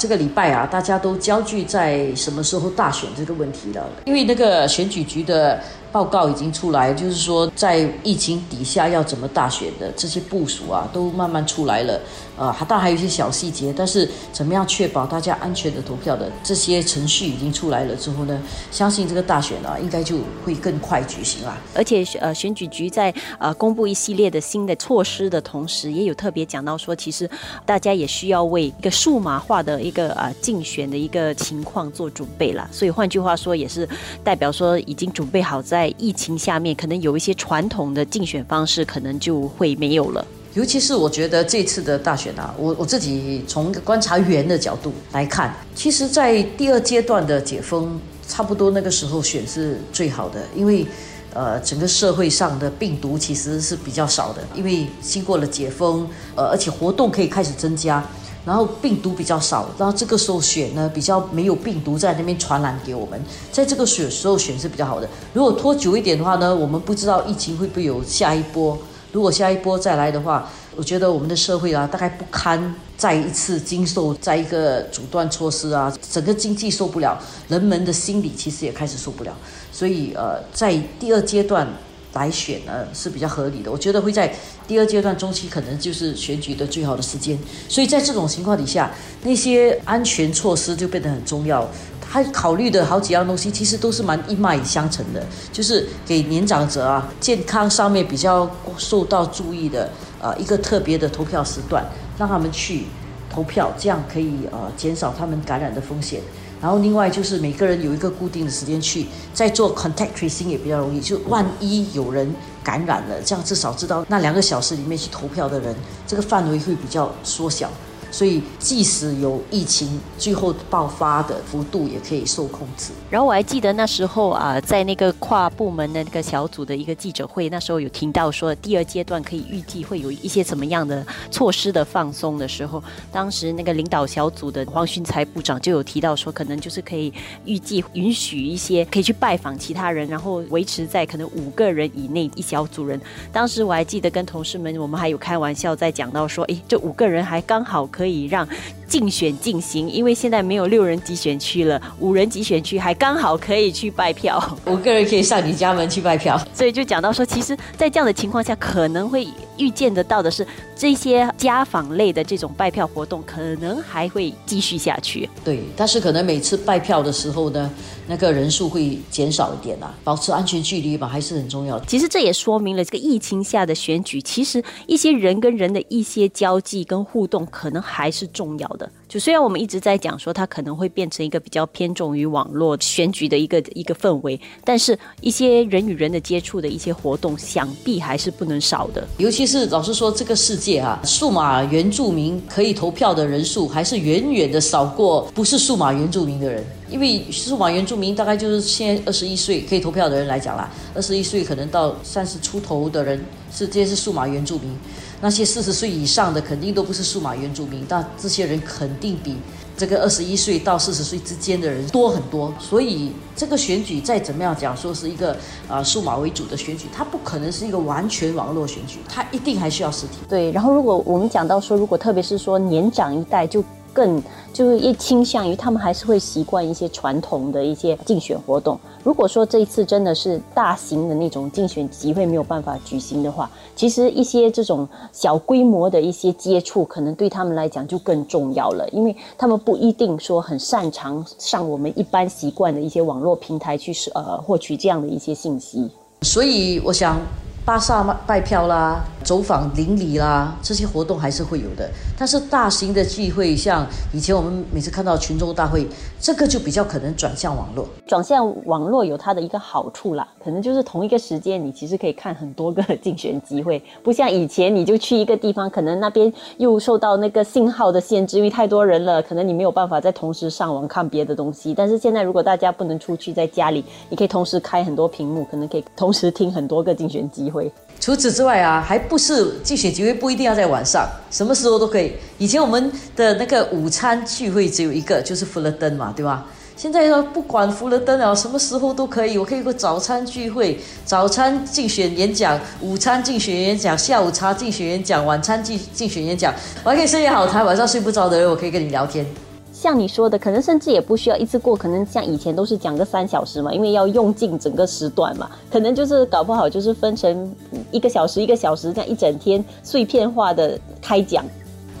这个礼拜啊，大家都焦聚在什么时候大选这个问题了，因为那个选举局的。报告已经出来，就是说在疫情底下要怎么大选的这些部署啊，都慢慢出来了。呃，还当然还有一些小细节，但是怎么样确保大家安全的投票的这些程序已经出来了之后呢，相信这个大选啊，应该就会更快举行啦。而且呃，选举局在呃公布一系列的新的措施的同时，也有特别讲到说，其实大家也需要为一个数码化的一个呃竞选的一个情况做准备了。所以换句话说，也是代表说已经准备好。在疫情下面，可能有一些传统的竞选方式，可能就会没有了。尤其是我觉得这次的大选啊，我我自己从观察员的角度来看，其实，在第二阶段的解封，差不多那个时候选是最好的，因为呃，整个社会上的病毒其实是比较少的，因为经过了解封，呃，而且活动可以开始增加。然后病毒比较少，然后这个时候选呢比较没有病毒在那边传染给我们，在这个选时候选是比较好的。如果拖久一点的话呢，我们不知道疫情会不会有下一波。如果下一波再来的话，我觉得我们的社会啊大概不堪再一次经受再一个阻断措施啊，整个经济受不了，人们的心理其实也开始受不了。所以呃，在第二阶段。来选呢是比较合理的，我觉得会在第二阶段中期可能就是选举的最好的时间，所以在这种情况底下，那些安全措施就变得很重要。他考虑的好几样东西其实都是蛮一脉相承的，就是给年长者啊健康上面比较受到注意的呃一个特别的投票时段，让他们去投票，这样可以呃减少他们感染的风险。然后另外就是每个人有一个固定的时间去，在做 contact tracing 也比较容易。就万一有人感染了，这样至少知道那两个小时里面去投票的人，这个范围会比较缩小。所以，即使有疫情，最后爆发的幅度也可以受控制。然后我还记得那时候啊，在那个跨部门的那个小组的一个记者会，那时候有听到说，第二阶段可以预计会有一些什么样的措施的放松的时候，当时那个领导小组的黄勋才部长就有提到说，可能就是可以预计允许一些可以去拜访其他人，然后维持在可能五个人以内一小组人。当时我还记得跟同事们，我们还有开玩笑在讲到说，哎，这五个人还刚好。可以让竞选进行，因为现在没有六人级选区了，五人级选区还刚好可以去拜票，我个人可以上你家门去拜票。所以就讲到说，其实，在这样的情况下，可能会预见得到的是，这些家访类的这种拜票活动，可能还会继续下去。对，但是可能每次拜票的时候呢，那个人数会减少一点啊，保持安全距离吧，还是很重要的。其实这也说明了，这个疫情下的选举，其实一些人跟人的一些交际跟互动，可能。还是重要的。就虽然我们一直在讲说它可能会变成一个比较偏重于网络选举的一个一个氛围，但是一些人与人的接触的一些活动，想必还是不能少的。尤其是老实说，这个世界啊，数码原住民可以投票的人数还是远远的少过不是数码原住民的人。因为数码原住民大概就是现在二十一岁可以投票的人来讲啦，二十一岁可能到三十出头的人是这些是数码原住民，那些四十岁以上的肯定都不是数码原住民，但这些人肯定比这个二十一岁到四十岁之间的人多很多，所以这个选举再怎么样讲说是一个啊数码为主的选举，它不可能是一个完全网络选举，它一定还需要实体。对，然后如果我们讲到说，如果特别是说年长一代就。更就是一倾向于他们还是会习惯一些传统的一些竞选活动。如果说这一次真的是大型的那种竞选集会没有办法举行的话，其实一些这种小规模的一些接触，可能对他们来讲就更重要了，因为他们不一定说很擅长上我们一般习惯的一些网络平台去呃获取这样的一些信息。所以我想。巴萨拜票啦，走访邻里啦，这些活动还是会有的。但是大型的聚会，像以前我们每次看到群众大会，这个就比较可能转向网络。转向网络有它的一个好处啦，可能就是同一个时间，你其实可以看很多个竞选机会，不像以前你就去一个地方，可能那边又受到那个信号的限制，因为太多人了，可能你没有办法在同时上网看别的东西。但是现在如果大家不能出去，在家里，你可以同时开很多屏幕，可能可以同时听很多个竞选机会。除此之外啊，还不是竞选集会不一定要在晚上，什么时候都可以。以前我们的那个午餐聚会只有一个，就是福勒登嘛，对吧？现在说不管福了灯啊，什么时候都可以，我可以个早餐聚会、早餐竞选演讲、午餐竞选演讲、下午茶竞选演讲、晚餐竞竞选演讲，我还可以深夜好谈，晚上睡不着的人，我可以跟你聊天。像你说的，可能甚至也不需要一次过，可能像以前都是讲个三小时嘛，因为要用尽整个时段嘛，可能就是搞不好就是分成一个小时一个小时这样一整天碎片化的开讲，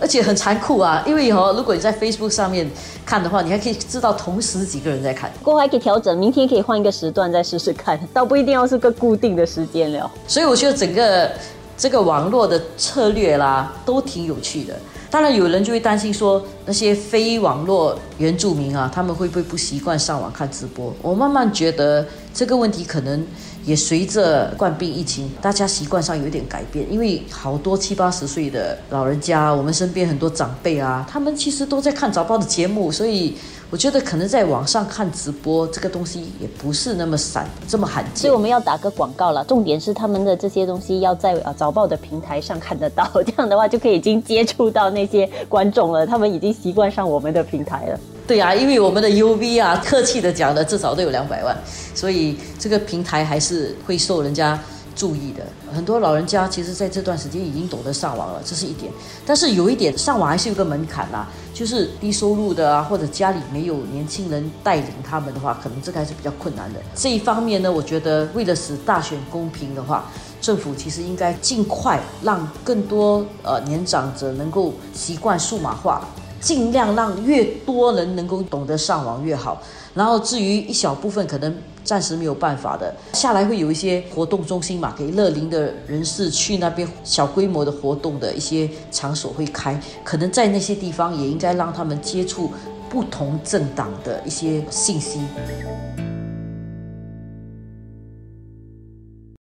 而且很残酷啊，因为哦，如果你在 Facebook 上面看的话，你还可以知道同时几个人在看，过后还可以调整，明天可以换一个时段再试试看，倒不一定要是个固定的时间了。所以我觉得整个这个网络的策略啦，都挺有趣的。当然，有人就会担心说，那些非网络原住民啊，他们会不会不习惯上网看直播？我慢慢觉得这个问题可能也随着冠病疫情，大家习惯上有点改变。因为好多七八十岁的老人家，我们身边很多长辈啊，他们其实都在看早报的节目，所以。我觉得可能在网上看直播这个东西也不是那么散这么罕见，所以我们要打个广告了。重点是他们的这些东西要在呃早报的平台上看得到，这样的话就可以已经接触到那些观众了，他们已经习惯上我们的平台了。对啊，因为我们的 UV 啊，客气的讲的至少都有两百万，所以这个平台还是会受人家。注意的很多老人家，其实在这段时间已经懂得上网了，这是一点。但是有一点，上网还是有个门槛啦，就是低收入的啊，或者家里没有年轻人带领他们的话，可能这个还是比较困难的。这一方面呢，我觉得为了使大选公平的话，政府其实应该尽快让更多呃年长者能够习惯数码化，尽量让越多人能够懂得上网越好。然后至于一小部分可能。暂时没有办法的，下来会有一些活动中心嘛，给乐龄的人士去那边小规模的活动的一些场所会开，可能在那些地方也应该让他们接触不同政党的一些信息。